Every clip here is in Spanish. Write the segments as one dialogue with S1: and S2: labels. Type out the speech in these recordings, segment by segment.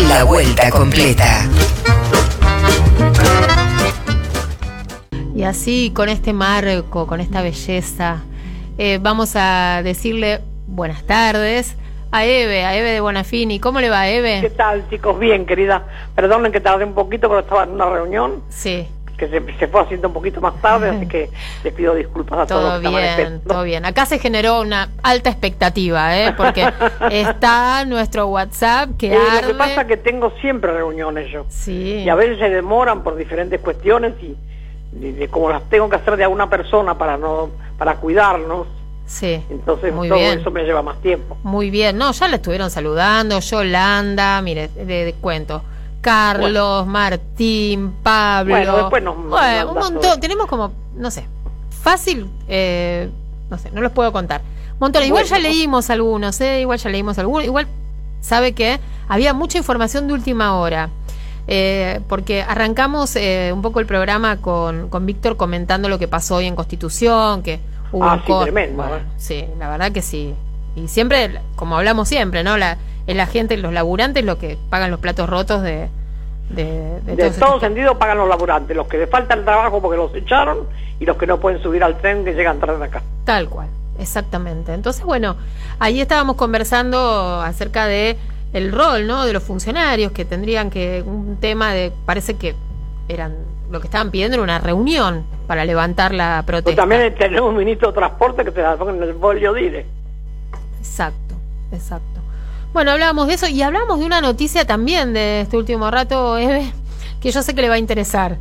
S1: La vuelta completa.
S2: Y así, con este marco, con esta belleza, eh, vamos a decirle buenas tardes a Eve, a Eve de Bonafini. ¿Cómo le va, Eve?
S3: ¿Qué tal, chicos? Bien, querida. Perdonen que tardé un poquito, pero estaba en una reunión
S2: Sí,
S3: que se, se fue haciendo un poquito más tarde, así que les pido disculpas a todos.
S2: todo
S3: los que estaban
S2: bien, todo bien. Acá se generó una alta expectativa, ¿eh? Porque está nuestro WhatsApp que
S3: Eh, lo
S2: arde.
S3: que pasa es que tengo siempre reuniones yo.
S2: Sí.
S3: Y a veces se demoran por diferentes cuestiones y, y de como las tengo que hacer de a una persona para no para cuidarnos,
S2: Sí.
S3: entonces
S2: Muy
S3: todo
S2: bien.
S3: eso me lleva más tiempo.
S2: Muy bien, no, ya le estuvieron saludando, Yolanda, mire, de, de cuento. Carlos, Martín, Pablo.
S3: Bueno, después nos
S2: Bueno, un
S3: todo.
S2: montón, tenemos como, no sé, fácil, eh, no sé, no los puedo contar. Montones, igual ya leímos algunos, eh, igual ya leímos algunos, igual sabe que había mucha información de última hora. eh, porque arrancamos eh, un poco el programa con, con Víctor comentando lo que pasó hoy en Constitución, que hubo
S3: Ah,
S2: un
S3: sí, tremendo,
S2: bueno. Sí, la verdad que sí. Y siempre, como hablamos siempre, ¿no? La, es la gente, los laburantes, los que pagan los platos rotos de... De, de
S3: De todo sentido pagan los laburantes, los que les falta el trabajo porque los echaron y los que no pueden subir al tren que llegan tarde acá.
S2: Tal cual, exactamente. Entonces, bueno, ahí estábamos conversando acerca de el rol, ¿no? De los funcionarios que tendrían que un tema de parece que eran lo que estaban pidiendo era una reunión para levantar la
S3: Pero
S2: protesta.
S3: también tenemos un ministro de transporte que te la pongan en el bolio dire.
S2: Exacto, exacto. Bueno, hablábamos de eso y hablábamos de una noticia también de este último rato, Eve, que yo sé que le va a interesar,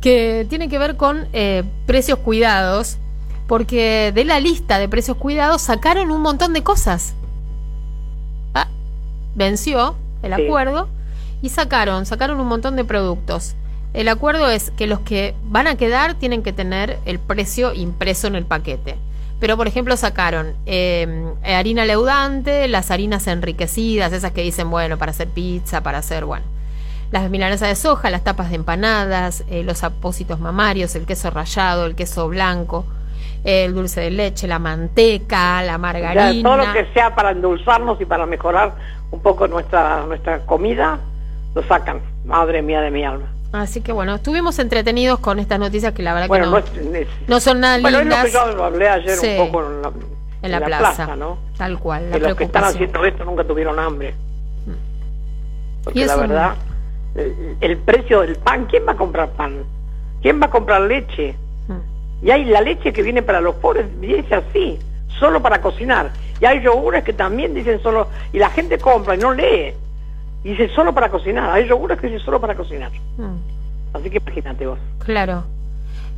S2: que tiene que ver con eh, precios cuidados, porque de la lista de precios cuidados sacaron un montón de cosas. Ah, venció el
S3: Sí.
S2: acuerdo y sacaron, sacaron un montón de productos. El acuerdo es que los que van a quedar tienen que tener el precio impreso en el paquete. Pero, por ejemplo, sacaron eh, harina leudante, las harinas enriquecidas, esas que dicen, bueno, para hacer pizza, para hacer, bueno, las milanesas de soja, las tapas de empanadas, eh, los apósitos mamarios, el queso rallado, el queso blanco, el dulce de leche, la manteca, la margarina.
S3: todo lo que sea para endulzarnos y para mejorar un poco nuestra nuestra comida, lo sacan. Madre mía de mi alma.
S2: Así que bueno, estuvimos entretenidos con estas noticias que la verdad
S3: Bueno,
S2: que
S3: no,
S2: no,
S3: es, es-
S2: no son nada
S3: bueno, es lo
S2: lindas.
S3: que yo hablé ayer
S2: Sí.
S3: un poco en la,
S2: en la, plaza,
S3: ¿no?
S2: Tal cual, la
S3: Que los que están haciendo esto nunca tuvieron hambre. Porque
S2: Y
S3: la
S2: un-
S3: verdad, el, el precio del pan, ¿quién va a comprar pan? ¿Quién va a comprar leche?
S2: Mm.
S3: Y hay la leche que viene para los pobres, dice así, solo para cocinar. Y hay yogures que también dicen solo, y la gente compra y no lee. Y dice solo para cocinar. Hay yogures que dicen solo para cocinar.
S2: Mm.
S3: Así que imagínate vos.
S2: Claro.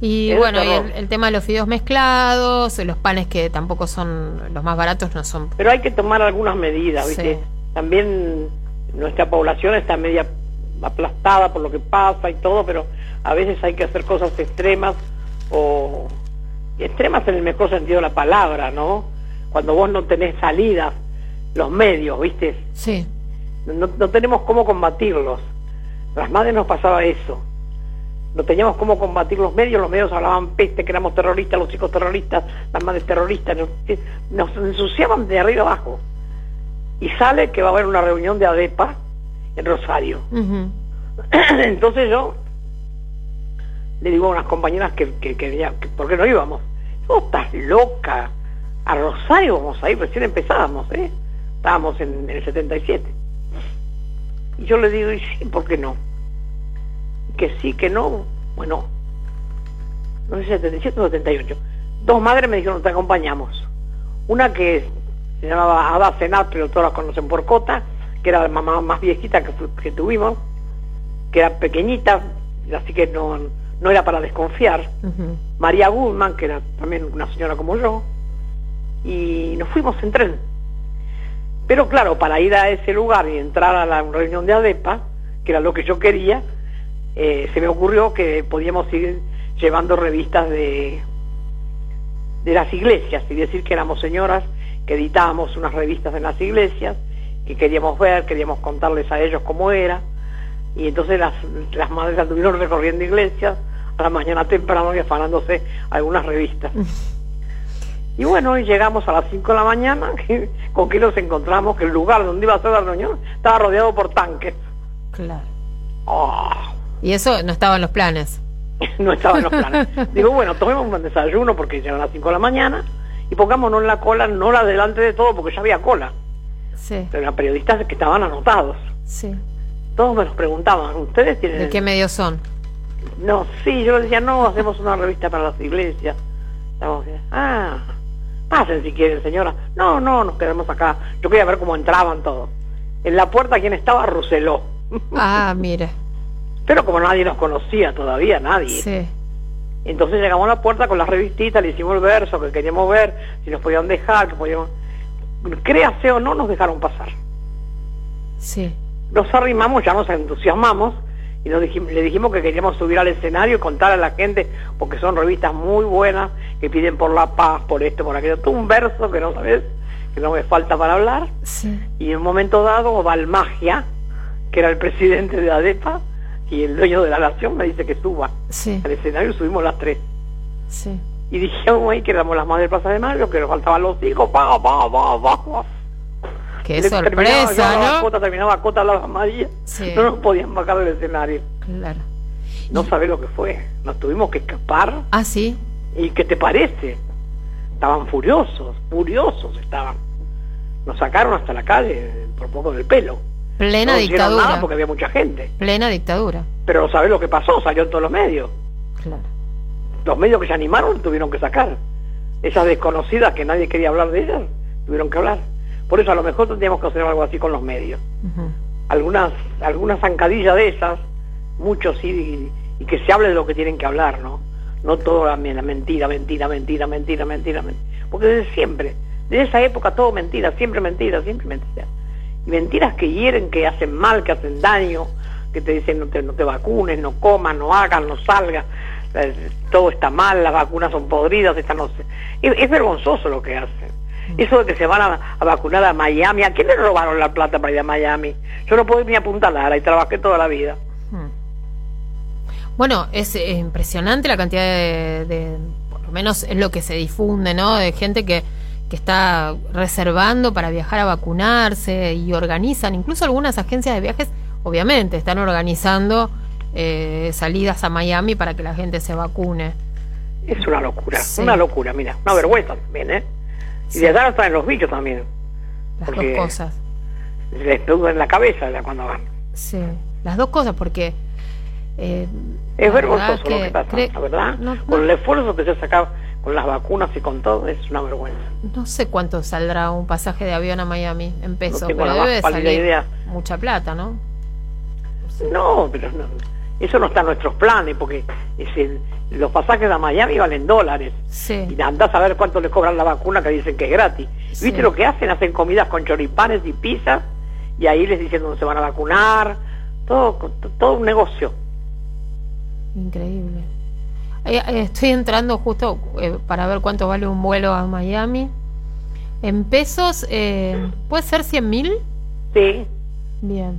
S2: Y
S3: Es
S2: bueno, y el, el tema de los fideos mezclados, los panes que tampoco son los más baratos, no son.
S3: Pero hay que tomar algunas medidas, ¿viste?
S2: Sí.
S3: También nuestra población está media aplastada por lo que pasa y todo, pero a veces hay que hacer cosas extremas o extremas en el mejor sentido de la palabra, ¿no? Cuando vos no tenés salidas, los medios, ¿viste?
S2: Sí,
S3: No, no tenemos cómo combatirlos. Las madres nos pasaba eso. No teníamos cómo combatir los medios, los medios hablaban peste, que éramos terroristas, los chicos terroristas, las madres terroristas, nos, nos ensuciaban de arriba abajo. Y sale que va a haber una reunión de ADEPA en Rosario. Entonces yo le digo a unas compañeras que, que, que, ya- que ¿por qué no íbamos? Vos estás loca. A Rosario vamos a ir, recién empezábamos, ¿eh? Estábamos en, el 77. Y yo le digo, y sí, ¿por qué no? Que sí, que no. Bueno, no sé, 77 o 78. Dos madres me dijeron, te acompañamos. Una que se llamaba Ada Cenar, pero todas la conocen por Cota, que era la mamá más viejita que, que tuvimos, que era pequeñita, así que no, no era para desconfiar. María Goodman, que era también una señora como yo, y nos fuimos en tren. Pero claro, para ir a ese lugar y entrar a la reunión de ADEPA, que era lo que yo quería, eh, se me ocurrió que podíamos ir llevando revistas de, de las iglesias y decir que éramos señoras que editábamos unas revistas en las iglesias, que queríamos ver, queríamos contarles a ellos cómo era. Y entonces las, las madres anduvieron recorriendo iglesias a la mañana temprano y afanándose algunas revistas. Y bueno, llegamos a las 5 de la mañana, ¿con que nos encontramos? Que el lugar donde iba a ser la reunión estaba rodeado por tanques.
S2: Claro.
S3: Oh,
S2: Y eso no estaba en los planes.
S3: no estaba en los planes. Digo, bueno, tomemos un desayuno porque ya eran las 5 de la mañana y pongámonos en la cola, no la delante de todo porque ya había cola.
S2: Sí,
S3: Pero eran periodistas que estaban anotados.
S2: sí.
S3: Todos me los preguntaban, ¿ustedes tienen...?
S2: ¿De qué medios son?
S3: No, sí, yo les decía, no, hacemos una revista para las iglesias. Estamos. Ah, pasen si quieren, señora. No, no, nos quedamos acá. Yo quería ver cómo entraban todos. En la puerta, ¿quién estaba? Roseló.
S2: Ah, mire.
S3: Pero como nadie nos conocía todavía, nadie.
S2: Sí,
S3: Entonces llegamos a la puerta con las revistitas, le hicimos el verso que queríamos ver, si nos podían dejar, que podíamos... Créase o no, nos dejaron pasar.
S2: sí.
S3: Nos arrimamos, ya nos entusiasmamos y nos dijim- le dijimos que queríamos subir al escenario y contar a la gente, porque son revistas muy buenas, que piden por la paz, por esto, por aquello. Todo un verso que no sabes, que no me falta para hablar.
S2: Sí.
S3: Y en un momento dado, Valmagia, que era el presidente de ADEPA y el dueño de la nación, me dice que suba
S2: Sí,
S3: al escenario y subimos las tres.
S2: sí.
S3: Y dijimos ahí que éramos las madres de Plaza de Mayo, que nos faltaban los hijos, pa, pa, pa.
S2: Qué
S3: Le-
S2: sorpresa, ¿no?
S3: Cota, terminaba Cota la María,
S2: Sí.
S3: no nos podían bajar del escenario.
S2: Claro.
S3: No sabés lo que fue. Nos tuvimos que escapar.
S2: Ah, sí.
S3: ¿Y qué te parece? Estaban furiosos, furiosos estaban. Nos sacaron hasta la calle por poco del pelo.
S2: Plena
S3: no
S2: dictadura.
S3: nada porque había mucha gente.
S2: Plena dictadura.
S3: Pero ¿sabés lo que pasó? Salió en todos los medios.
S2: Claro.
S3: Los medios que se animaron tuvieron que sacar. Esas desconocidas que nadie quería hablar de ellas, tuvieron que hablar. Por eso a lo mejor tendríamos que hacer algo así con los medios. Algunas, algunas zancadillas de esas, muchos sí, y, y que se hable de lo que tienen que hablar, ¿no? No todo la, la mentira, mentira, mentira, mentira, mentira, mentira. Porque desde siempre, desde esa época todo mentira, siempre mentira, siempre mentira. Y mentiras que hieren, que hacen mal, que hacen daño, que te dicen no te, no te vacunes, no comas, no hagas, no salgas, eh, todo está mal, las vacunas son podridas, esta no es vergonzoso lo que hacen. Eso de que se van a, a vacunar a Miami, ¿a quién le robaron la plata para ir a Miami? Yo no puedo ir ni a Punta Lara y trabajé toda la vida.
S2: Hmm. Bueno, es eh, impresionante la cantidad de, de- por lo menos es lo que se difunde, ¿no? De gente que, que está reservando para viajar a vacunarse y organizan, incluso algunas agencias de viajes, obviamente, están organizando eh, salidas a Miami para que la gente se vacune.
S3: Es una locura,
S2: Sí.
S3: una locura, mira, una vergüenza también, ¿eh? Y de allá traen los bichos también,
S2: Las dos cosas.
S3: les en la cabeza cuando van.
S2: Sí, las dos cosas, porque... eh,
S3: Es vergonzoso lo que pasa, la verdad.
S2: No, no-
S3: Con el esfuerzo que se saca con las vacunas y con todo, es una vergüenza.
S2: No sé cuánto saldrá un pasaje de avión a Miami en pesos,
S3: tengo
S2: pero debe salir
S3: idea.
S2: mucha plata, ¿no?
S3: No, pero no, eso no está en nuestros planes, porque es el- los pasajes a Miami valen dólares.
S2: Sí,
S3: Y andás a ver cuánto les cobran la vacuna que dicen que es gratis.
S2: Sí.
S3: ¿Viste lo que hacen? Hacen comidas con choripanes y pizzas y ahí les dicen dónde se van a vacunar. Todo, todo un negocio.
S2: increíble. Eh, eh, Estoy entrando justo eh, para ver cuánto vale un vuelo a Miami. En pesos, eh, ¿puede ser 100 mil?
S3: Sí.
S2: Bien.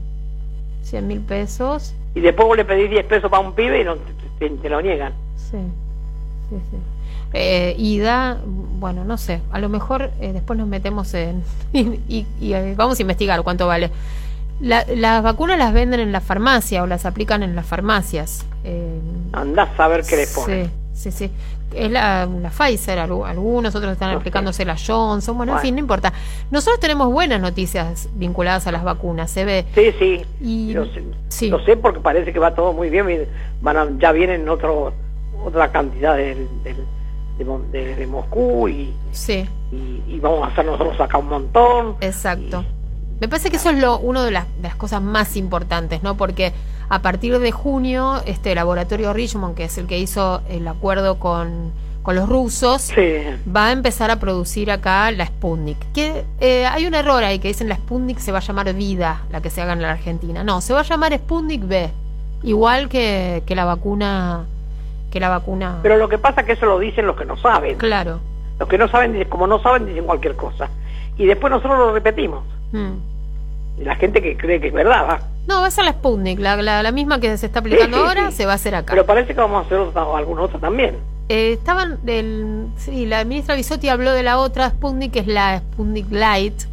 S2: 100 mil pesos.
S3: Y después vos le pedís 10 pesos para un pibe y no, te, te lo niegan.
S2: Sí, sí, sí. Eh, ida, bueno, no sé, a lo mejor eh, después nos metemos en... y, y- y, eh, vamos a investigar cuánto vale. La- las vacunas las venden en la farmacia o las aplican en las farmacias. Eh,
S3: Andás a ver qué les ponen.
S2: Sí, sí, sí. Es la, la Pfizer, algu- algunos otros están aplicándose la Johnson, bueno, en
S3: Bueno.
S2: fin, no importa. Nosotros tenemos buenas noticias vinculadas a las vacunas, se ve.
S3: Sí, sí.
S2: Y,
S3: Lo sé,
S2: sí.
S3: lo sé porque parece que va todo muy bien. Van a- ya vienen otro, otra cantidad del- del- de, de- de Moscú y,
S2: Sí,
S3: y, y vamos a hacer nosotros acá un montón.
S2: exacto. Me parece que eso es lo uno de las, de las cosas más importantes, ¿no? Porque a partir de junio, este laboratorio Richmond, que es el que hizo el acuerdo con, con los rusos,
S3: Sí.
S2: va a empezar a producir acá la Sputnik. Que eh, hay un error ahí que dicen la Sputnik se va a llamar Vida, la que se haga en la Argentina. No, se va a llamar Sputnik B, igual que, que la vacuna que la vacuna.
S3: Pero lo que pasa es que eso lo dicen los que no saben.
S2: claro.
S3: Los que no saben, dicen- como no saben, dicen cualquier cosa. Y después nosotros lo repetimos.
S2: Mm.
S3: La gente que cree que es verdad, va.
S2: No, va a ser la Sputnik, la, la, la misma que se está aplicando
S3: Sí, sí,
S2: ahora,
S3: sí.
S2: se va a hacer acá.
S3: Pero parece que vamos a hacer otra, alguna otra también.
S2: Eh, estaban del sí, la ministra Bisotti habló de la otra Sputnik que es la Sputnik Light,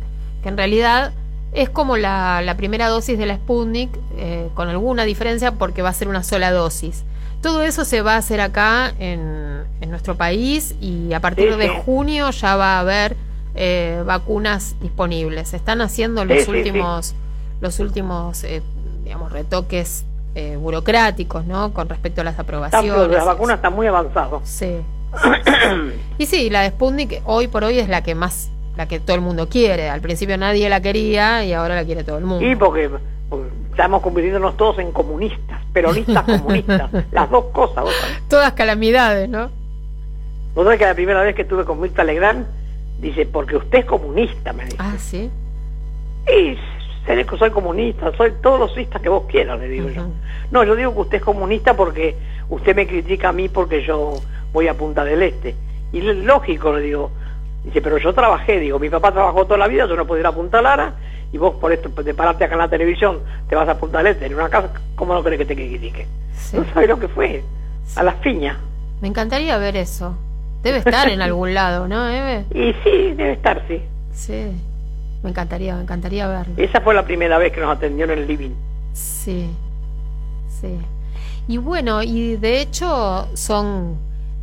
S2: que en realidad Es como la, la primera dosis de la Sputnik, eh, con alguna diferencia porque va a ser una sola dosis. Todo eso se va a hacer acá en, en nuestro país y a partir
S3: Sí,
S2: de
S3: sí.
S2: junio ya va a haber eh, vacunas disponibles. Se están haciendo los
S3: Sí, sí, sí.
S2: últimos, los últimos, eh, digamos, retoques eh, burocráticos, ¿no? Con respecto a las aprobaciones.
S3: las vacunas están muy avanzadas.
S2: Sí. y sí, la de Sputnik hoy por hoy es la que más, la que todo el mundo quiere. Al principio nadie la quería y ahora la quiere todo el mundo.
S3: Y porque, porque estamos convirtiéndonos todos en comunistas, peronistas comunistas, las dos cosas.
S2: Todas calamidades, ¿no?
S3: Vos sabés que la primera vez que estuve con Mirta Legrand, dice, porque usted es comunista, me dice.
S2: Ah, sí.
S3: Y seré que soy comunista, soy todos los istas que vos quieras, le digo yo. No, yo digo que usted es comunista porque usted me critica a mí porque yo voy a Punta del Este. Y lógico, le digo. Dice, pero yo trabajé, digo, mi papá trabajó toda la vida, yo no puedo ir a Lara, y vos por esto, de pararte acá en la televisión, te vas a Punta del Este, en una casa, ¿cómo no crees que te critique?
S2: Sí.
S3: No sabes lo que fue, a las piñas.
S2: Me encantaría ver eso. Debe estar en algún lado, ¿no, Eve?
S3: Y sí, debe estar, sí.
S2: Sí. Me encantaría, me encantaría verlo.
S3: Esa fue la primera vez que nos atendió en el living.
S2: Sí, sí. Y bueno, y de hecho son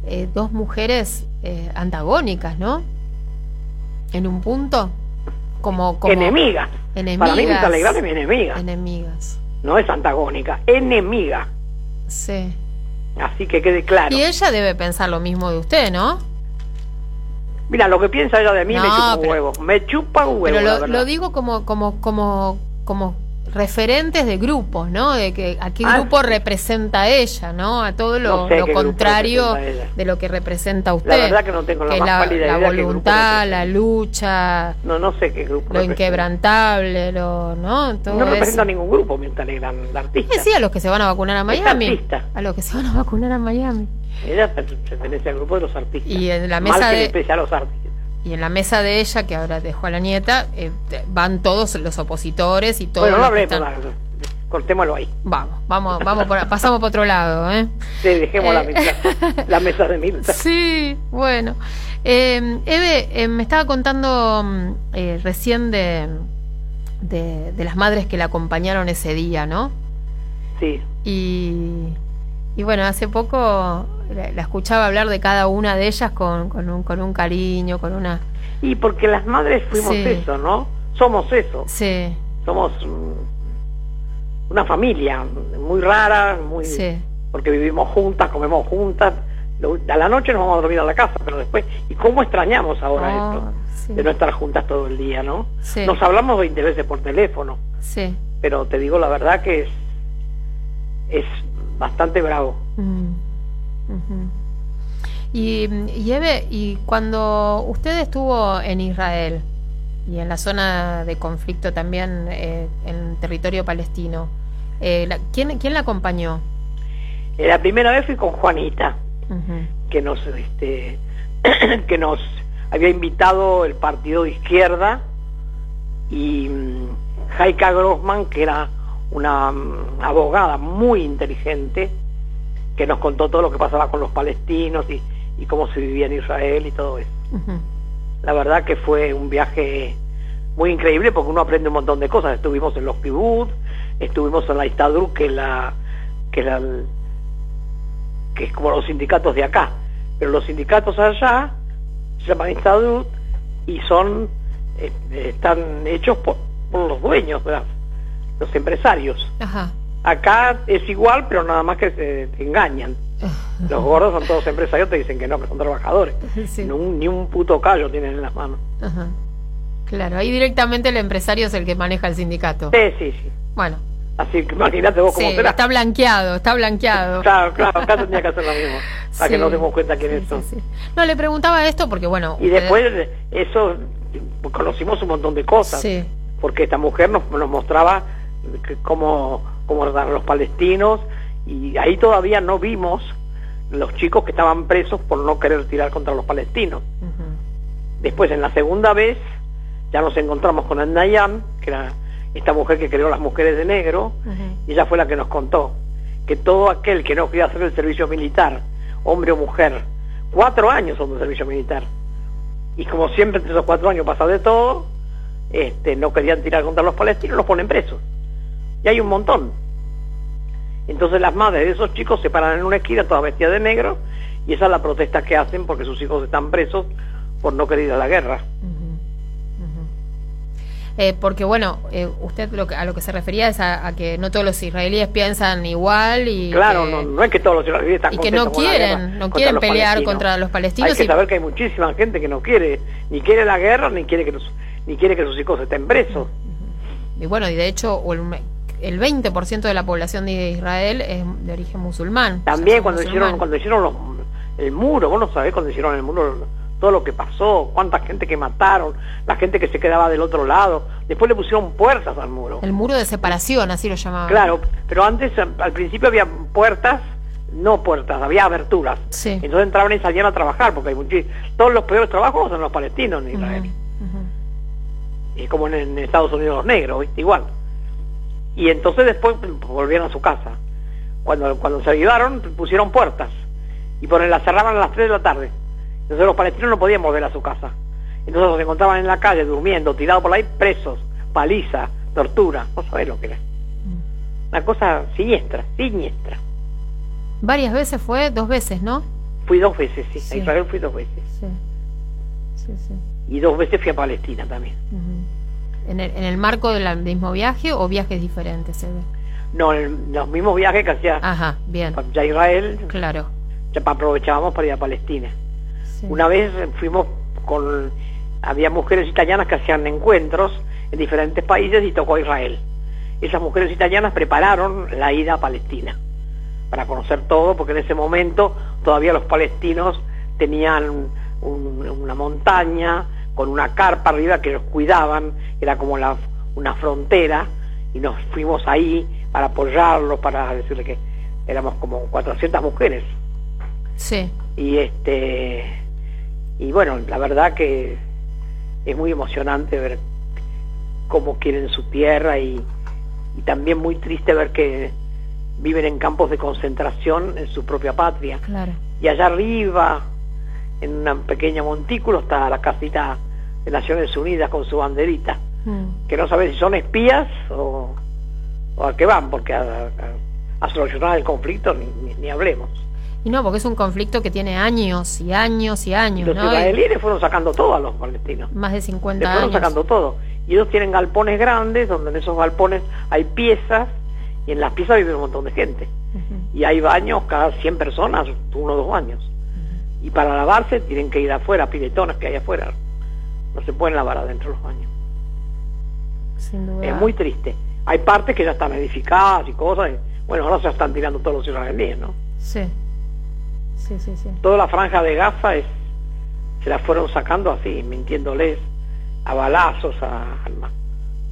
S2: eh, dos mujeres eh, antagónicas, ¿no? En un punto, como, como
S3: Enemiga. Para mí Mirta Legrand es mi enemiga.
S2: Enemigas,
S3: No es antagónica, enemiga.
S2: sí.
S3: Así que quede claro.
S2: Y ella debe pensar lo mismo de usted, ¿no?
S3: Mira, lo que piensa ella de mí
S2: No,
S3: me chupa un
S2: pero-
S3: huevo. Me chupa un huevo,
S2: Pero lo, lo digo como, como, como, como referentes de grupos, ¿no? De que a qué
S3: Ah,
S2: grupo representa ella, ¿no? A todo lo,
S3: No sé
S2: lo
S3: qué grupo
S2: contrario de lo que representa usted.
S3: La verdad que no tengo la
S2: que
S3: más
S2: la,
S3: pálida
S2: la
S3: idea qué grupo
S2: voluntad, la lucha,
S3: No, no sé qué grupo
S2: lo inquebrantable, lo, ¿no? Todo
S3: No
S2: eso.
S3: representa ningún grupo, Legrand, la artista.
S2: Eh, sí, a los que se van a vacunar a Miami.
S3: artista.
S2: A los que se van a vacunar a Miami.
S3: Ella per- pertenece al grupo de los artistas.
S2: Y en la
S3: Mal
S2: mesa
S3: que
S2: de-
S3: le pese a los artistas.
S2: Y en la mesa de ella, que ahora dejó a la nieta, eh, van todos los opositores y todos
S3: bueno, no hablemos,
S2: están-
S3: cortémoslo ahí.
S2: Vamos, vamos, vamos por, pasamos por otro lado, ¿eh?
S3: Sí, dejemos la,
S2: Eh.
S3: mesa, la mesa de Mirta.
S2: Sí, bueno. Eh, Eve, me estaba contando mm, recién de, de, de las madres que la acompañaron ese día, ¿no?
S3: Sí.
S2: Y, y bueno, hace poco la, la escuchaba hablar de cada una de ellas con, con, un, con un cariño, con una...
S3: Y porque las madres fuimos
S2: Sí.
S3: eso, ¿no? Somos eso.
S2: Sí,
S3: Somos mm, una familia muy rara, muy
S2: sí,
S3: porque vivimos juntas, comemos juntas. A la noche nos vamos a dormir a la casa, pero después, ¿y cómo extrañamos ahora
S2: Oh,
S3: esto?
S2: sí.
S3: De no estar juntas todo el día, ¿no?
S2: Sí.
S3: Nos hablamos 20 veces por teléfono,
S2: sí.
S3: pero te digo la verdad que es, es bastante bravo.
S2: Ujú. Y, y Eve, y cuando usted estuvo en Israel y en la zona de conflicto también eh, en territorio palestino, eh, la- ¿quién, ¿quién la acompañó?
S3: Eh, La primera vez fui con Juanita, que nos, este, que nos había invitado el partido de izquierda y mm, Jaika Grossman, que era una mm, abogada muy inteligente, que nos contó todo lo que pasaba con los palestinos y, y cómo se vivía en Israel y todo eso. La verdad que fue un viaje muy increíble porque uno aprende un montón de cosas. Estuvimos en los kibbutz, estuvimos en la Istadrut, que la que, el- que es como los sindicatos de acá. Pero los sindicatos allá se llaman Istadrut y son eh, están hechos por, por los dueños, ¿verdad? Los empresarios.
S2: Ajá.
S3: Acá es igual, pero nada más que se te engañan. Los gordos son todos empresarios, te dicen que no, que son trabajadores.
S2: Sí.
S3: Ni un, ni un puto callo tienen en las manos.
S2: Ajá. Claro, ahí directamente el empresario es el que maneja el sindicato.
S3: Sí, sí, sí.
S2: Bueno,
S3: Así que imagínate vos cómo
S2: sí,
S3: será.
S2: está blanqueado, está blanqueado.
S3: Claro, claro, acá tendría que hacer lo mismo. Para que nos demos cuenta son.
S2: sí, sí. No, le preguntaba esto porque, bueno.
S3: Y
S2: ustedes-
S3: después, eso, conocimos un montón de cosas.
S2: Sí,
S3: Porque esta mujer nos, nos mostraba que cómo, cómo eran los palestinos. Y ahí todavía no vimos los chicos que estaban presos por no querer tirar contra los palestinos. Después, en la segunda vez, ya nos encontramos con Andayan, que era esta mujer que creó las mujeres de negro, y ella fue la que nos contó que todo aquel que no quería hacer el servicio militar, hombre o mujer, cuatro años son de servicio militar, y como siempre entre esos cuatro años pasa de todo, este, no querían tirar contra los palestinos, los ponen presos. Y hay un montón. Entonces las madres de esos chicos se paran en una esquina todas vestidas de negro y esa es la protesta que hacen porque sus hijos están presos por no querer ir a la guerra.
S2: Eh, porque bueno, eh, usted lo que, a lo que se refería es a, que no todos los israelíes piensan igual y
S3: claro,
S2: que,
S3: no, no, es que todos los israelíes están
S2: y que no quieren, no quieren pelear contra los palestinos.
S3: Hay que saber que hay muchísima gente que no quiere, ni quiere la guerra, ni quiere que ni quiere que sus hijos estén presos.
S2: Y bueno, y de hecho el, el 20% de la población de Israel es de origen musulmán.
S3: También cuando hicieron cuando hicieron los, el muro, vos no sabés cuando hicieron el muro todo lo que pasó, cuánta gente que mataron, la gente que se quedaba del otro lado. Después le pusieron puertas al muro.
S2: El muro de separación, así lo llamaban.
S3: Claro, pero antes, al principio había puertas, no puertas, había aberturas.
S2: Sí.
S3: Entonces entraban y salían a trabajar, porque hay todos los peores trabajos son los palestinos en Israel. Y como en, Estados Unidos los negros, igual. Y entonces después volvieron a su casa. Cuando, cuando se ayudaron, pusieron puertas. Y por las cerraban a las 3 de la tarde entonces los palestinos no podían volver a su casa. Entonces se encontraban en la calle durmiendo, tirados por ahí, presos, paliza, tortura. No sabés lo que era. Mm. Una cosa siniestra, siniestra.
S2: Varias veces fue, dos veces, ¿no?
S3: Fui dos veces, sí. A Israel fui dos veces.
S2: Sí. Sí, sí.
S3: Y dos veces fui a Palestina también.
S2: ¿En, el, ¿En el marco del mismo viaje o viajes diferentes se ve?
S3: No, en los mismos viajes que hacía
S2: Ajá, bien.
S3: ya Israel.
S2: Claro.
S3: Ya aprovechábamos para ir a Palestina. Una vez fuimos con, había mujeres italianas que hacían encuentros en diferentes países y tocó Israel. Esas mujeres italianas prepararon la ida a Palestina para conocer todo, porque en ese momento todavía los palestinos tenían una montaña con una carpa arriba que los cuidaban, era como la, una frontera, y nos fuimos ahí para apoyarlos, para decirle que éramos como 400 mujeres.
S2: Sí.
S3: Y este y bueno, la verdad que es muy emocionante ver cómo quieren su tierra y, también muy triste ver que viven en campos de concentración en su propia patria.
S2: Claro.
S3: Y allá arriba, en una pequeña montículo, está la casita de Naciones Unidas con su banderita, mm. que no sabe si son espías o, a qué van, porque a, solucionar el conflicto ni hablemos.
S2: Y no, porque es un conflicto que tiene años y años y años.
S3: Los israelíes fueron sacando todo a los palestinos.
S2: Más de 50
S3: años.
S2: fueron
S3: sacando todo. Y ellos tienen galpones grandes, donde en esos galpones hay piezas, y en las piezas vive un montón de gente. Y hay baños cada 100 personas, uno o dos baños. Y para lavarse tienen que ir afuera, piletones que hay afuera. No se pueden lavar adentro los baños.
S2: Sin duda.
S3: Es muy triste. Hay partes que ya están edificadas y cosas. bueno, ahora se están tirando todos los israelíes, ¿no?
S2: Sí.
S3: Toda la franja de Gaza es, se la fueron sacando así, mintiéndoles a balazos, a,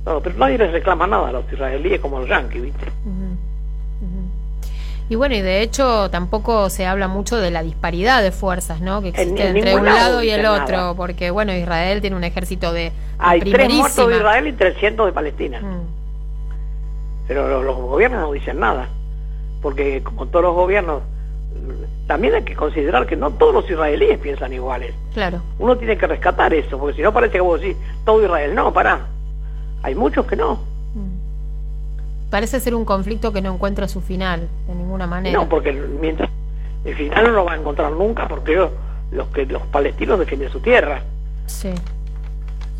S3: pero nadie les reclama nada a los israelíes como los yanquis, ¿viste?
S2: Y bueno, y de hecho tampoco se habla mucho de la disparidad de fuerzas, ¿no? Que existe entre un lado, y el otro, porque bueno, Israel tiene un ejército de...
S3: Hay tres muertos de Israel y 300 de Palestina. Pero los gobiernos no dicen nada, porque como todos los gobiernos también hay que considerar que no todos los israelíes piensan iguales.
S2: Claro.
S3: Uno tiene que rescatar eso, porque si no parece que vos decís, todo Israel, no, pará. Hay muchos que no.
S2: Parece ser un conflicto que no encuentra su final, de ninguna manera.
S3: No, porque mientras el final no lo va a encontrar nunca, porque los que los palestinos defienden su tierra.
S2: Sí,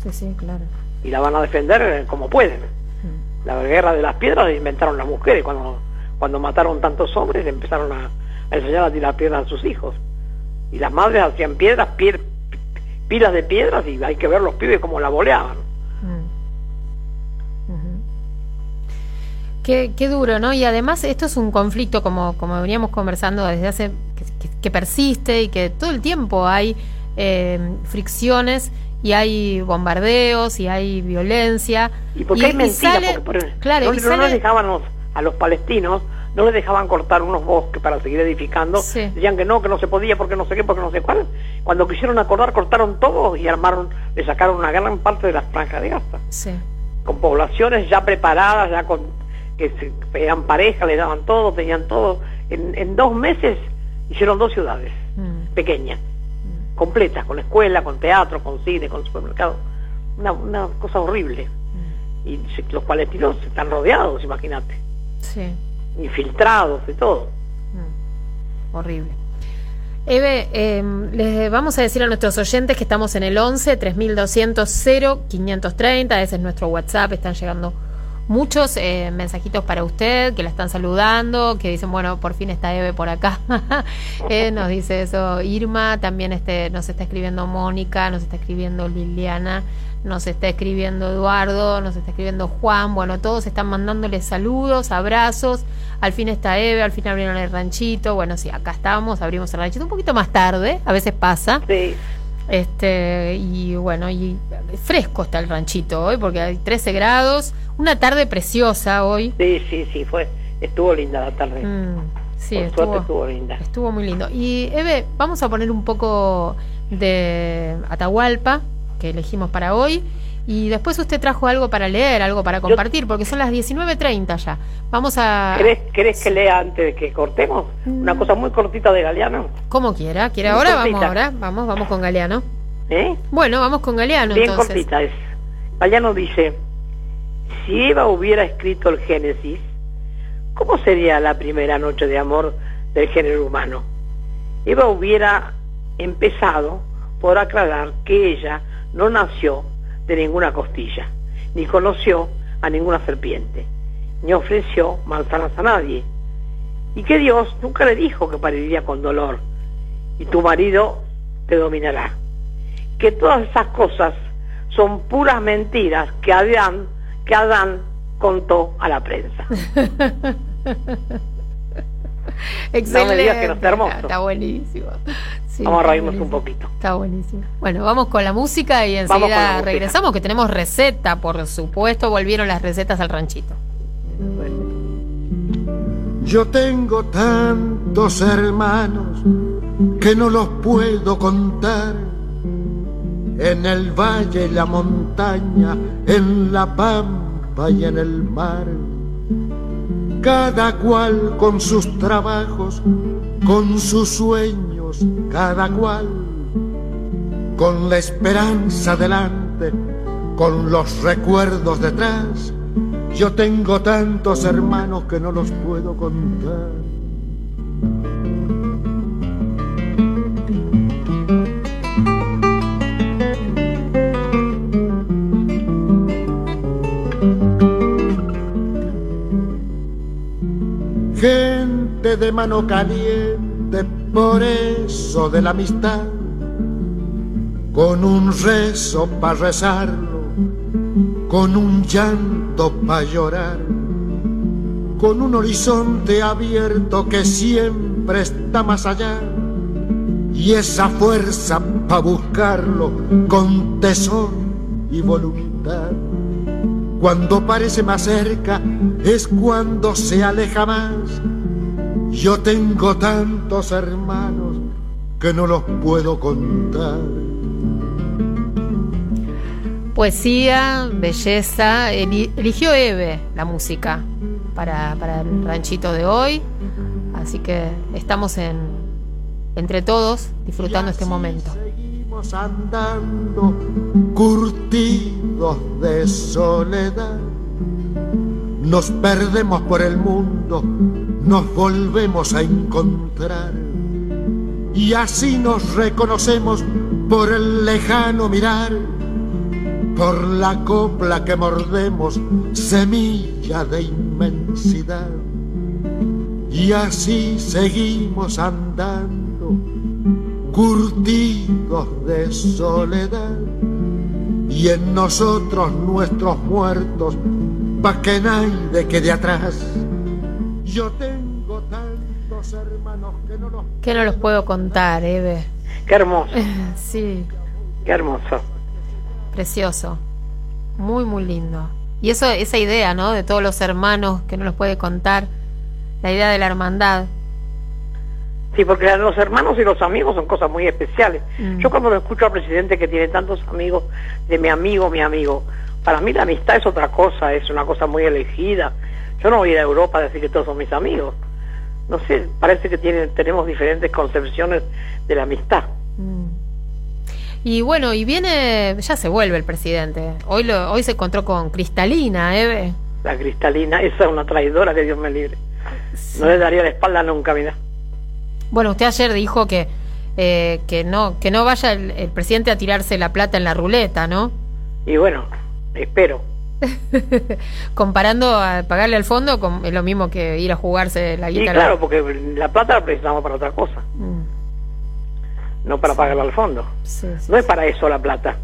S2: sí, sí, claro.
S3: Y la van a defender eh, como pueden. Mm. La guerra de las piedras la inventaron las mujeres cuando cuando mataron tantos hombres empezaron a enseñar a tirar piedras a sus hijos. Y las madres hacían piedras, pilas de piedras y hay que ver los pibes como la boleaban. Mm.
S2: Qué, duro, ¿no? Y además esto es un conflicto, como, como veníamos conversando desde hace, que, persiste y que todo el tiempo hay eh, fricciones y hay bombardeos y hay violencia.
S3: Y porque hay mentiras, claro, no, y dejaban a los palestinos no les dejaban cortar unos bosques para seguir edificando, decían que no, que no se podía, porque no sé qué, porque no sé cuál. Cuando quisieron acordar, cortaron todo y armaron, le sacaron una gran parte de las franjas de Gaza. Con poblaciones ya preparadas, ya con que se, eran pareja, le daban todo, tenían todo. En, dos meses hicieron dos ciudades mm. pequeñas, mm. completas, con escuela, con teatro, con cine, con supermercado. una, una cosa horrible. Y se- los palestinos están rodeados, imagínate,
S2: Sí.
S3: infiltrados y todo.
S2: Mm, Horrible. Eve, eh, les vamos a decir a nuestros oyentes que estamos en el 11 3200 0530, ese es nuestro WhatsApp, están llegando muchos eh, mensajitos para usted que la están saludando, que dicen, bueno, por fin está Eve por acá. Eh, nos dice eso Irma, también este, nos está escribiendo Mónica, nos está escribiendo Liliana, nos está escribiendo Eduardo, nos está escribiendo Juan, bueno, todos están mandándole saludos, abrazos. Al fin está Eve, al fin abrieron el ranchito. Bueno, sí, acá estamos, abrimos el ranchito un poquito más tarde, a veces pasa.
S3: Sí,
S2: Este, y bueno, y fresco está el ranchito hoy porque hay 13 grados, una tarde preciosa hoy.
S3: sí, sí, sí, fue, estuvo linda la tarde.
S2: Mm, sí,
S3: Por
S2: estuvo,
S3: estuvo linda.
S2: estuvo muy lindo. Y Eve, vamos a poner un poco de Atahualpa que elegimos para hoy. Y después usted trajo algo para leer, algo para compartir, porque son las 19.30 ya. Vamos a...
S3: ¿Querés, querés que lea antes de que cortemos? Una cosa muy cortita de Galeano.
S2: Como quiera, ¿quiere
S3: Muy
S2: ahora?
S3: cortita.
S2: Vamos ahora, vamos, vamos con Galeano.
S3: ¿Eh?
S2: Bueno, vamos con Galeano
S3: Bien
S2: entonces.
S3: cortita es. Galeano dice, si Eva hubiera escrito el Génesis, ¿cómo sería la primera noche de amor del género humano? Eva hubiera empezado por aclarar que ella no nació de ninguna costilla, ni conoció a ninguna serpiente, ni ofreció manzanas a nadie, y que Dios nunca le dijo que pariría con dolor, y tu marido te dominará. Que todas esas cosas son puras mentiras que Adán, que Adán contó a la prensa.
S2: Excelente.
S3: No me digas que no está hermoso.
S2: Está buenísimo. Sí,
S3: Vamos a reírnos un poquito.
S2: Está buenísimo. Bueno, vamos con la música y enseguida
S3: música.
S2: regresamos, que tenemos receta, por supuesto. Volvieron las recetas al ranchito.
S4: Yo tengo tantos hermanos que no los puedo contar. En el valle y la montaña, en la pampa y en el mar. Cada cual con sus trabajos, con sus sueños, cada cual con la esperanza delante, con los recuerdos detrás. Yo tengo tantos hermanos que no los puedo contar. De mano caliente, por eso de la amistad, con un rezo para rezarlo, con un llanto para llorar, con un horizonte abierto que siempre está más allá, y esa fuerza para buscarlo con tesón y voluntad. Cuando parece más cerca es cuando se aleja más. Yo tengo tantos hermanos que no los puedo contar.
S2: Poesía, belleza. Eli- eligió Eve la música para, para el ranchito de hoy. Así que estamos en, entre todos disfrutando este momento.
S4: Seguimos andando curtidos de soledad. Nos perdemos por el mundo, nos volvemos a encontrar. Y así nos reconocemos por el lejano mirar, por la copla que mordemos, semilla de inmensidad. Y así seguimos andando curtidos de soledad y en nosotros nuestros muertos pa' que nadie quede atrás. Yo tengo tantos hermanos que no los
S2: Que no los puedo contar, Eve.
S3: Qué hermoso,
S2: Sí,
S3: qué hermoso.
S2: precioso. Muy, muy lindo. Y eso, esa idea, ¿no? De todos los hermanos que no los puede contar. La idea de la hermandad.
S3: Sí, porque los hermanos y los amigos son cosas muy especiales.
S2: Mm.
S3: Yo cuando lo escucho al presidente que tiene tantos amigos, de mi amigo, mi amigo, para mí la amistad es otra cosa, es una cosa muy elegida. Yo no voy a ir a Europa a decir que todos son mis amigos. No sé, parece que tienen, tenemos diferentes concepciones de la amistad.
S2: Mm. Y bueno, y viene, ya se vuelve el presidente. Hoy lo, hoy se encontró con Cristalina, Eve.
S3: La cristalina, esa es una traidora que Dios me libre. No le daría la espalda nunca, mira.
S2: Bueno, usted ayer dijo que eh, que no que no vaya el, el presidente a tirarse la plata en la ruleta, ¿no?
S3: Y bueno, espero.
S2: Comparando a pagarle al fondo con, es lo mismo que ir a jugarse la
S3: Y
S2: guita.
S3: claro, porque la plata la precisamos para otra cosa,
S2: Mm,
S3: no para pagarla al fondo.
S2: sí, sí,
S3: No es para eso la plata,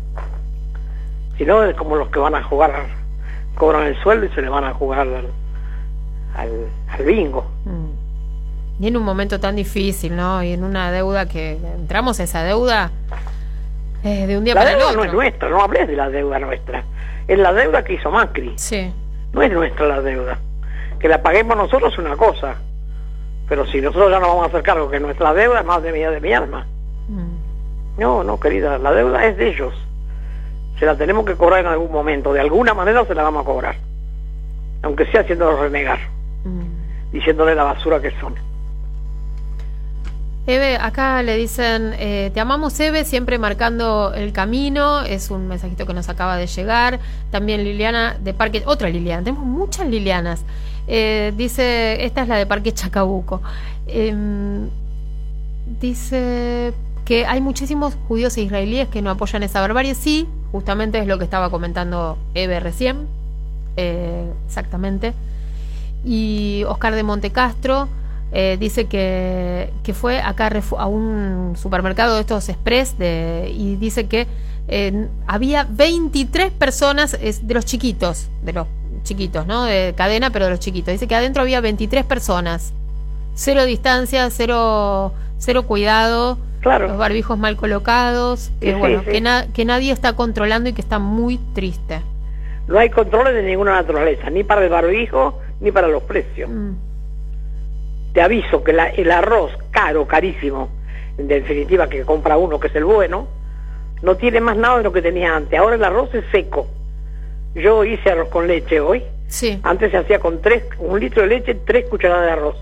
S3: sino es como los que van a jugar, cobran el sueldo y se le van a jugar al, al, al bingo.
S2: Mm. Y en un momento tan difícil, ¿no? Y en una deuda que entramos a esa deuda eh, de un día
S3: La
S2: para el otro.
S3: no es nuestra, no hables de la deuda nuestra. Es la deuda que hizo Macri,
S2: Sí,
S3: no es nuestra la deuda. Que la paguemos nosotros es una cosa, pero si nosotros ya no vamos a hacer cargo que nuestra deuda es más de mi, de mi alma.
S2: Mm.
S3: No, no, querida, la deuda es de ellos. Se la tenemos que cobrar en algún momento, de alguna manera se la vamos a cobrar. Aunque sea haciéndolo renegar,
S2: Mm.
S3: diciéndole la basura que son.
S2: Eve, acá le dicen, eh, te amamos Eve, siempre marcando el camino, es un mensajito que nos acaba de llegar. También Liliana de Parque, otra Liliana, tenemos muchas Lilianas. Eh, dice, esta es la de Parque Chacabuco. Em, dice que hay muchísimos judíos e israelíes que no apoyan esa barbarie. Sí, justamente es lo que estaba comentando Eve recién. Eh, exactamente. Y Oscar de Montecastro eh, dice que, que fue acá a un supermercado de estos express de, y dice que eh, había 23 personas es, de los chiquitos, de los chiquitos, ¿no? De cadena, pero de los chiquitos. Dice que adentro había 23 personas. Cero distancia, cero, cero cuidado,
S3: Claro.
S2: los barbijos mal colocados, que,
S3: Sí,
S2: bueno,
S3: sí.
S2: Que, na- que nadie está controlando y que está muy triste.
S3: No hay controles de ninguna naturaleza, ni para el barbijo, ni para los precios.
S2: Mm,
S3: Te aviso que la- el arroz caro, carísimo, en definitiva que compra uno, que es el bueno, no tiene más nada de lo que tenía antes. Ahora el arroz es seco. Yo hice arroz con leche hoy.
S2: Sí.
S3: Antes se hacía con tres, un litro de leche, tres cucharadas de arroz.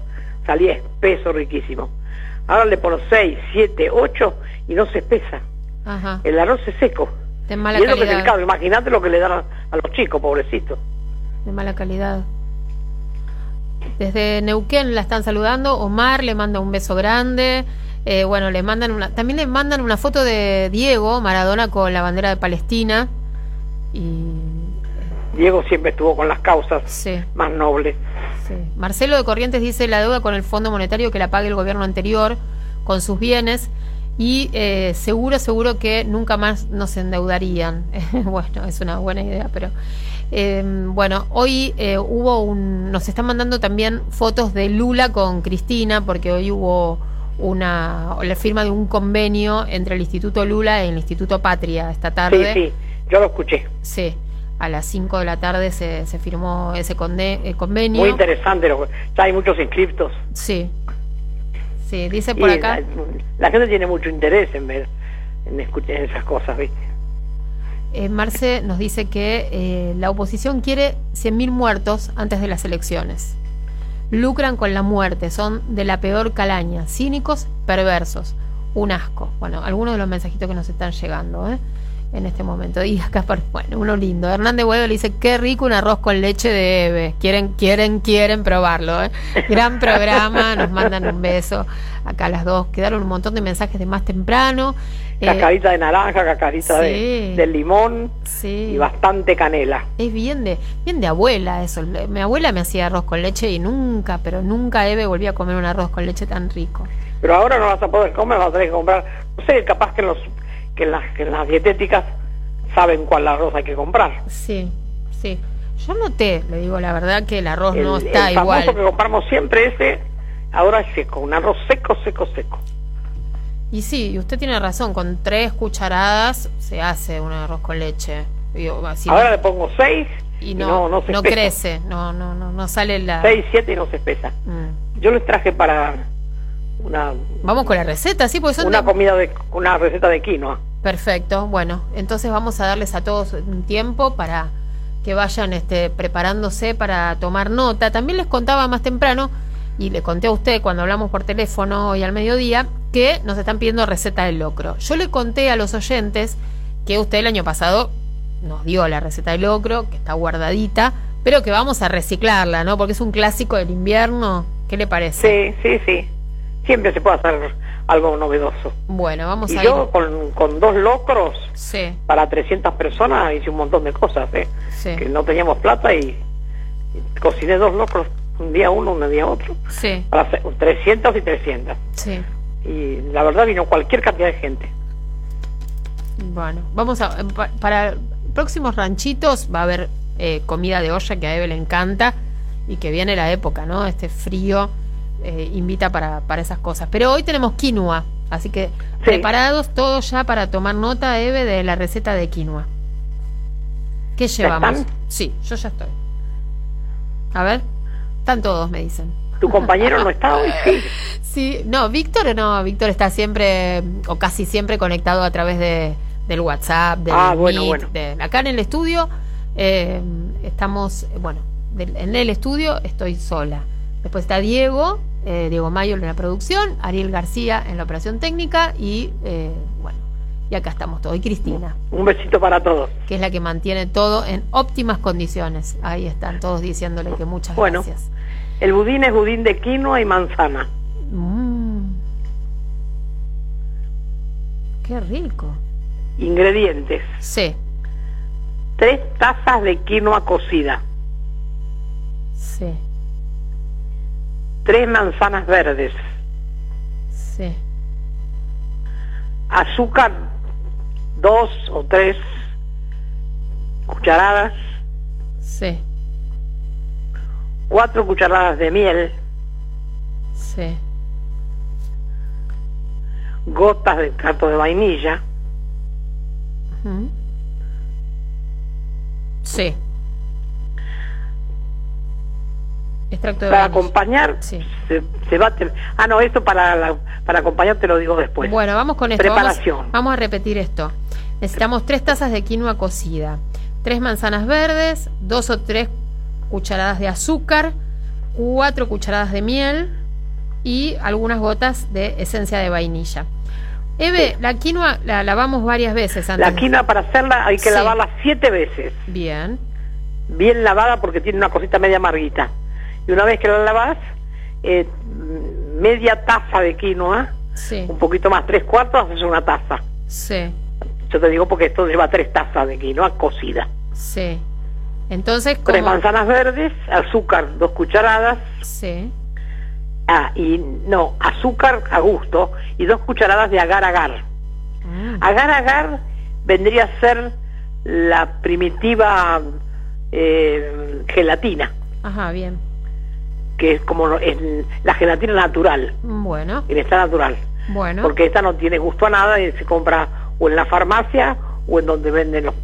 S3: Salía espeso, riquísimo. Ahora le pones seis, siete, ocho y no se espesa.
S2: Ajá.
S3: El arroz es seco.
S2: De mala
S3: y es lo que es
S2: calidad.
S3: delicado. Imagínate lo que le dan a, a los chicos, pobrecitos.
S2: de mala calidad. Desde Neuquén la están saludando. Omar le manda un beso grande. Eh, bueno, le mandan una. También le mandan una foto de Diego Maradona con la bandera de Palestina. Y.
S3: Diego siempre estuvo con las causas
S2: Sí,
S3: más nobles.
S2: sí. Marcelo de Corrientes dice la deuda con el Fondo Monetario que la pague el gobierno anterior con sus bienes. Y eh, seguro, seguro que nunca más nos endeudarían. bueno, es una buena idea, pero. Eh, bueno, hoy eh, hubo un. Nos están mandando también fotos de Lula con Cristina, porque hoy hubo una. la firma de un convenio entre el Instituto Lula y el Instituto Patria esta
S3: Sí,
S2: tarde.
S3: sí, yo lo escuché.
S2: Sí, a las 5 de la tarde se, se firmó ese conde- eh, convenio.
S3: Muy interesante. lo- ya hay muchos inscriptos.
S2: Sí. Sí, dice
S3: Y
S2: por acá.
S3: La, la gente tiene mucho interés en ver, en escuchar esas cosas, ¿viste?
S2: Eh, Marce nos dice que eh, la oposición quiere 100.000 muertos antes de las elecciones. Lucran con la muerte, son de la peor calaña, cínicos, perversos. Un asco. Bueno, algunos de los mensajitos que nos están llegando ¿eh? En este momento. Y acá, bueno, uno lindo. Hernández Boedo le dice, qué rico un arroz con leche de Eve. Quieren, quieren, quieren probarlo. ¿eh? Gran programa, nos mandan un beso acá las dos. Quedaron un montón de mensajes de más temprano. Eh,
S3: Cascarita de naranja, cascarita
S2: sí.
S3: de, de limón
S2: sí.
S3: y bastante canela.
S2: Es bien de, bien de abuela eso. Mi abuela me hacía arroz con leche y nunca, pero nunca Eve volví a comer un arroz con leche tan rico.
S3: Pero ahora no vas a poder comer, vas a tener que comprar. No sé, capaz que en, los, que las, que las dietéticas saben cuál arroz hay que comprar.
S2: Sí, sí. Yo noté, le digo la verdad, que el arroz no está
S3: el famoso
S2: igual.
S3: que compramos siempre ese, ahora es seco, un arroz seco, seco, seco.
S2: Y sí, y usted tiene razón, con tres cucharadas se hace un arroz con leche. Digo, así
S3: ahora
S2: no-
S3: le pongo seis
S2: y no,
S3: no,
S2: no,
S3: no se espesa.
S2: crece, no, no, no, no sale la...
S3: Seis, siete y no se espesa.
S2: Mm.
S3: Yo les traje para una,
S2: Vamos con la receta, sí, porque son
S3: una
S2: de-
S3: comida de una receta de quinoa.
S2: Perfecto, bueno, entonces vamos a darles a todos un tiempo para que vayan este, preparándose para tomar nota. También les contaba más temprano, y le conté a usted cuando hablamos por teléfono hoy al mediodía, que nos están pidiendo receta del locro. Yo le conté a los oyentes que usted el año pasado nos dio la receta del locro, que está guardadita, pero que vamos a reciclarla, ¿no? Porque es un clásico del invierno. ¿Qué le parece?
S3: Sí, sí, sí. Siempre se puede hacer algo novedoso.
S2: Bueno, vamos
S3: Y
S2: a
S3: yo
S2: ir.
S3: con, con dos locros
S2: Sí,
S3: para 300 personas hice un montón de cosas, ¿eh?
S2: sí,
S3: Que no teníamos plata y, y cociné dos locros, un día uno, un día otro,
S2: sí,
S3: para hacer 300 y 300.
S2: sí.
S3: Y la verdad vino cualquier cantidad de gente.
S2: Bueno, vamos a. pa- Para próximos ranchitos va a haber eh, comida de olla que a Eve le encanta y que viene la época, ¿no? Este frío eh, invita para, para esas cosas. Pero hoy tenemos quinoa, así que preparados todos ya para tomar nota, Eve, de la receta de quinoa. ¿Qué llevamos?
S3: están?
S2: Sí, yo ya estoy. A ver, están todos, me dicen.
S3: ¿Tu compañero no está hoy? Sí.
S2: Sí, no, Víctor no, Víctor está siempre o casi siempre conectado a través de, del WhatsApp, del
S3: Ah, bueno,
S2: Meet,
S3: bueno.
S2: de- acá en el estudio eh, estamos, bueno, del- en el estudio estoy sola. Después está Diego, eh, Diego Mayo en la producción, Ariel García en la operación técnica y eh, bueno, y acá estamos todos. Y Cristina,
S3: Un besito para todos.
S2: que es la que mantiene todo en óptimas condiciones. Ahí están todos diciéndole que muchas
S3: Bueno.
S2: gracias.
S3: El budín es budín de quinoa y manzana.
S2: Mm. Qué rico.
S3: Ingredientes.
S2: Sí,
S3: Tres tazas de quinoa cocida.
S2: sí,
S3: Tres manzanas verdes.
S2: sí.
S3: Azúcar, dos o tres cucharadas.
S2: Sí,
S3: Cuatro cucharadas de miel.
S2: sí,
S3: Gotas de extracto de vainilla.
S2: Sí. Extracto de
S3: Para acompañar,
S2: Sí.
S3: se, se bate. Ah, no, esto para, la- para acompañar te lo digo después.
S2: Bueno, vamos con esto.
S3: Preparación.
S2: vamos a repetir esto. Necesitamos tres tazas de quinoa cocida, tres manzanas verdes, dos o tres cucharadas de azúcar, cuatro cucharadas de miel y algunas gotas de esencia de vainilla. Eve, la quinoa la lavamos varias veces antes.
S3: La quinoa para hacerla hay que
S2: Sí.
S3: lavarla siete veces.
S2: Bien.
S3: Bien lavada porque tiene una cosita media amarguita. Y una vez que la lavas, eh, media taza de quinoa,
S2: Sí,
S3: un poquito más, tres cuartos, haces una taza.
S2: sí,
S3: Yo te digo porque esto lleva tres tazas de quinoa cocida.
S2: sí. Entonces,
S3: Tres
S2: ¿cómo?
S3: manzanas verdes, azúcar, dos cucharadas,
S2: Sí,
S3: ah, y no, azúcar a gusto, y dos cucharadas de agar agar.
S2: Mm,
S3: Agar agar vendría a ser la primitiva eh, gelatina,
S2: Ajá, bien.
S3: Que es como es la gelatina natural,
S2: Bueno,
S3: en esta natural,
S2: bueno.
S3: porque esta no tiene gusto a nada y se compra o en la farmacia o en donde venden los,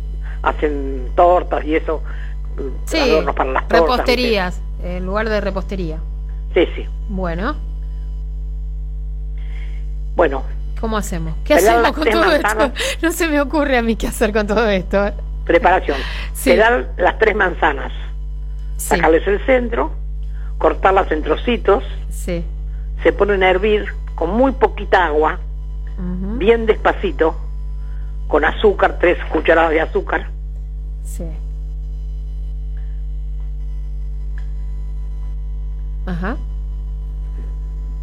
S3: hacen tortas y eso,
S2: Sí,
S3: adornos para las tortas.
S2: reposterías, en lugar de repostería.
S3: Sí, sí.
S2: Bueno,
S3: Bueno,
S2: ¿cómo hacemos? ¿Qué hacemos con todo
S3: manzanas.
S2: esto? No se me ocurre a mí qué hacer con todo esto.
S3: preparación.
S2: Sí.
S3: Pelar las tres manzanas,
S2: Sí,
S3: sacarles el centro, cortarlas en trocitos,
S2: sí.
S3: se ponen a hervir con muy poquita agua, bien despacito, con azúcar, tres cucharadas de azúcar,
S2: Sí. Ajá.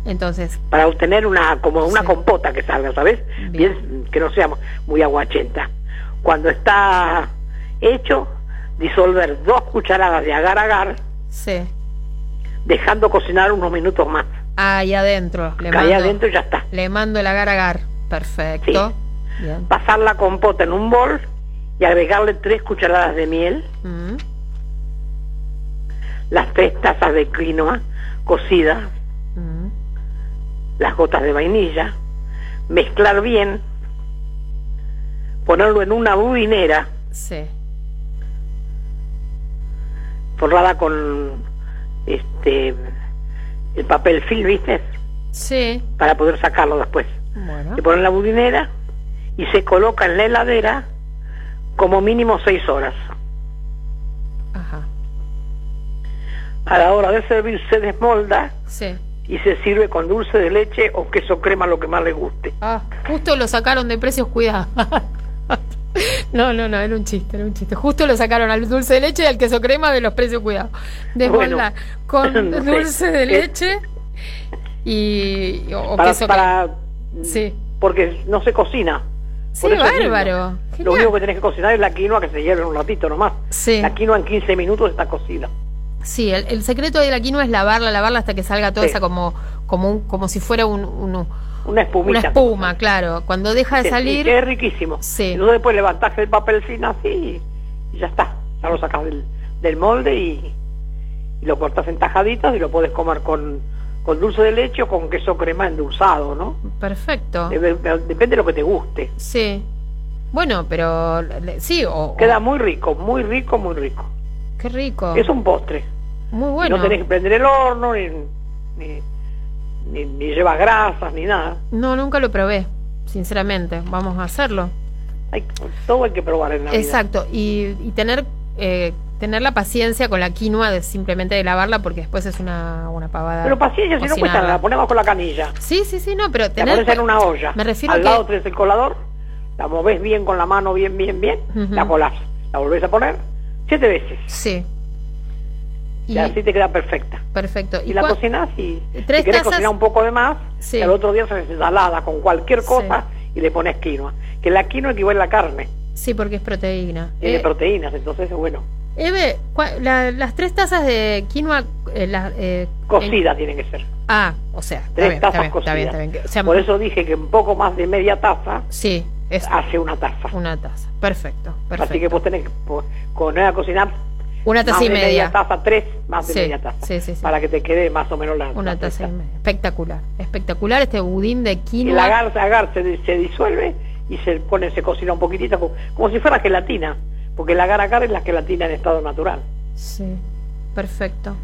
S2: Entonces,
S3: para obtener una como una
S2: Sí.
S3: compota que salga, ¿sabes?
S2: Bien.
S3: Bien, que no sea muy aguachenta. Cuando está hecho, disolver dos cucharadas de agar agar,
S2: sí.
S3: Dejando cocinar unos minutos más.
S2: Ahí adentro. Le
S3: Cae
S2: mando,
S3: adentro y ya está.
S2: le mando el agar agar. Perfecto. Bien.
S3: Pasar la compota en un bol y agregarle tres cucharadas de miel,
S2: Mm,
S3: las tres tazas de quinoa cocida,
S2: mm,
S3: las gotas de vainilla, mezclar bien, ponerlo en una budinera
S2: Sí.
S3: forrada con este el papel film, ¿viste?
S2: Sí.
S3: Para poder sacarlo después.
S2: Bueno.
S3: Se pone en la budinera y se coloca en la heladera como mínimo seis horas.
S2: Ajá.
S3: A la hora de servir se desmolda
S2: Sí.
S3: y se sirve con dulce de leche o queso crema, lo que más le guste.
S2: Ah, justo lo sacaron de precios, cuidado. No, no, no, era un chiste, era un chiste. Justo lo sacaron al dulce de leche y al queso crema de los precios, cuidado. Desmoldar con
S3: no sé.
S2: dulce de
S3: Es-
S2: leche y o
S3: para,
S2: queso
S3: para-.
S2: Sí.
S3: Porque no se cocina.
S2: Sí,
S3: Por
S2: bárbaro.
S3: Lo único que tenés que cocinar es la quinoa que se hierve un ratito nomás.
S2: Sí.
S3: La quinoa en 15 minutos está cocida.
S2: Sí, el, el secreto de la quinoa es lavarla, lavarla hasta que salga toda
S3: Sí.
S2: esa como como un, como si fuera un, un-
S3: Una espumita.
S2: una espuma, claro. Cuando deja de
S3: Sí,
S2: salir,
S3: y es riquísimo.
S2: Sí.
S3: Entonces después levantás el papel así y ya está. Ya lo sacas del, del molde y, y lo cortas en tajaditas y lo puedes comer con, con dulce de leche o con queso crema endulzado, ¿no?
S2: perfecto.
S3: Dep- Depende de lo que te guste.
S2: Sí. Bueno, pero sí, o,
S3: Queda muy rico, muy rico, muy rico.
S2: qué rico.
S3: Es un postre.
S2: Muy
S3: Y
S2: bueno.
S3: No tenés que prender el horno, ni, ni, ni, ni lleva grasas, ni nada.
S2: No, nunca lo probé, sinceramente. Vamos a hacerlo.
S3: Hay, todo hay que probar en la vida.
S2: Exacto. Y, y tener eh, tener la paciencia con la quinoa de simplemente de lavarla porque después es una, una pavada.
S3: Pero paciencia, si no cuesta nada, la ponemos con la canilla.
S2: Sí, sí, sí, no, pero
S3: La
S2: tener.
S3: pones en una olla.
S2: Me refiero
S3: Al
S2: que-
S3: lado tenés el colador, la movés bien con la mano, bien, bien, bien, la colás. La volvés a poner siete veces.
S2: Sí.
S3: Y, así te queda perfecta.
S2: perfecto.
S3: Y, la cocinás y
S2: Tres
S3: si
S2: tazas-
S3: cocinar un poco de más,
S2: Sí.
S3: al otro día se hace salada con cualquier
S2: Sí.
S3: cosa y le pones quinoa. Que la quinoa equivale a la carne,
S2: Sí, porque es proteína.
S3: tiene
S2: Eh,
S3: proteínas, entonces bueno,
S2: Eve, la- las tres tazas de quinoa. eh, la- eh,
S3: cocida tiene que ser.
S2: ah, o sea,
S3: Tres
S2: bien,
S3: tazas cocidas.
S2: está bien, está bien. O sea,
S3: Por eso dije que un poco más de media taza
S2: Sí, es
S3: hace una taza.
S2: una taza. Perfecto, perfecto.
S3: Así que vos tenés que po- poner a cocinar
S2: Una taza
S3: más
S2: y
S3: de
S2: media.
S3: media taza, tres más de
S2: Sí,
S3: media taza.
S2: sí, sí.
S3: Para que te quede más o menos la
S2: Una
S3: la
S2: taza y media. Espectacular, espectacular este budín de quinoa.
S3: el agar, agar se, se disuelve y se pone, se cocina un poquitito, como, como si fuera gelatina. Porque el agar agar es la gelatina en estado natural.
S2: Sí, perfecto.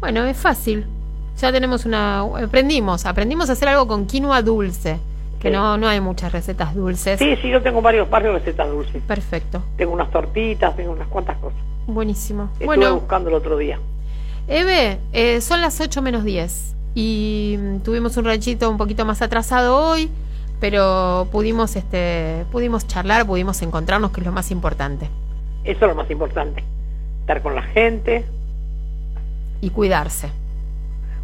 S2: Bueno, es fácil. Ya tenemos una... Aprendimos, aprendimos a hacer algo con quinoa dulce. Que
S3: Sí.
S2: no, no hay muchas recetas dulces.
S3: Sí, sí, yo tengo varios, varios recetas dulces.
S2: Perfecto,
S3: Tengo unas tortitas, tengo unas cuantas cosas.
S2: Buenísimo.
S3: Estuve
S2: bueno,
S3: buscando el otro día.
S2: Eve, eh, son las 8 menos 10 y mm, tuvimos un ranchito un poquito más atrasado hoy, pero pudimos, este, pudimos charlar, pudimos encontrarnos, que es lo más importante,
S3: Eso es lo más importante. Estar con la gente,
S2: y cuidarse.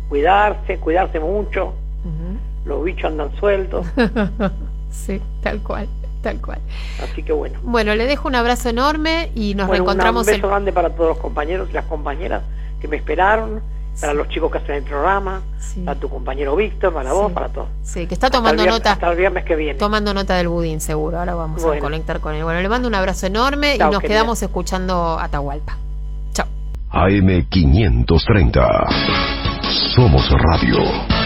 S3: cuidarse, cuidarse mucho. Los bichos andan sueltos.
S2: sí, tal cual, tal cual.
S3: Así que bueno.
S2: Bueno, le dejo un abrazo enorme y nos
S3: Bueno,
S2: reencontramos
S3: un beso
S2: el...
S3: grande para todos los compañeros y las compañeras que me esperaron, para
S2: Sí.
S3: los chicos que hacen el programa,
S2: Sí.
S3: para tu compañero Víctor, para
S2: Sí.
S3: vos, para todos.
S2: Sí, que está
S3: Hasta
S2: tomando
S3: viernes-
S2: nota.
S3: Hasta el viernes que viene.
S2: Tomando nota del budín, seguro. Ahora vamos a conectar con él. Bueno, le mando un abrazo enorme
S3: Chao,
S2: y nos
S3: querida.
S2: quedamos escuchando Atahualpa. Chao.
S5: AM530. Somos Radio.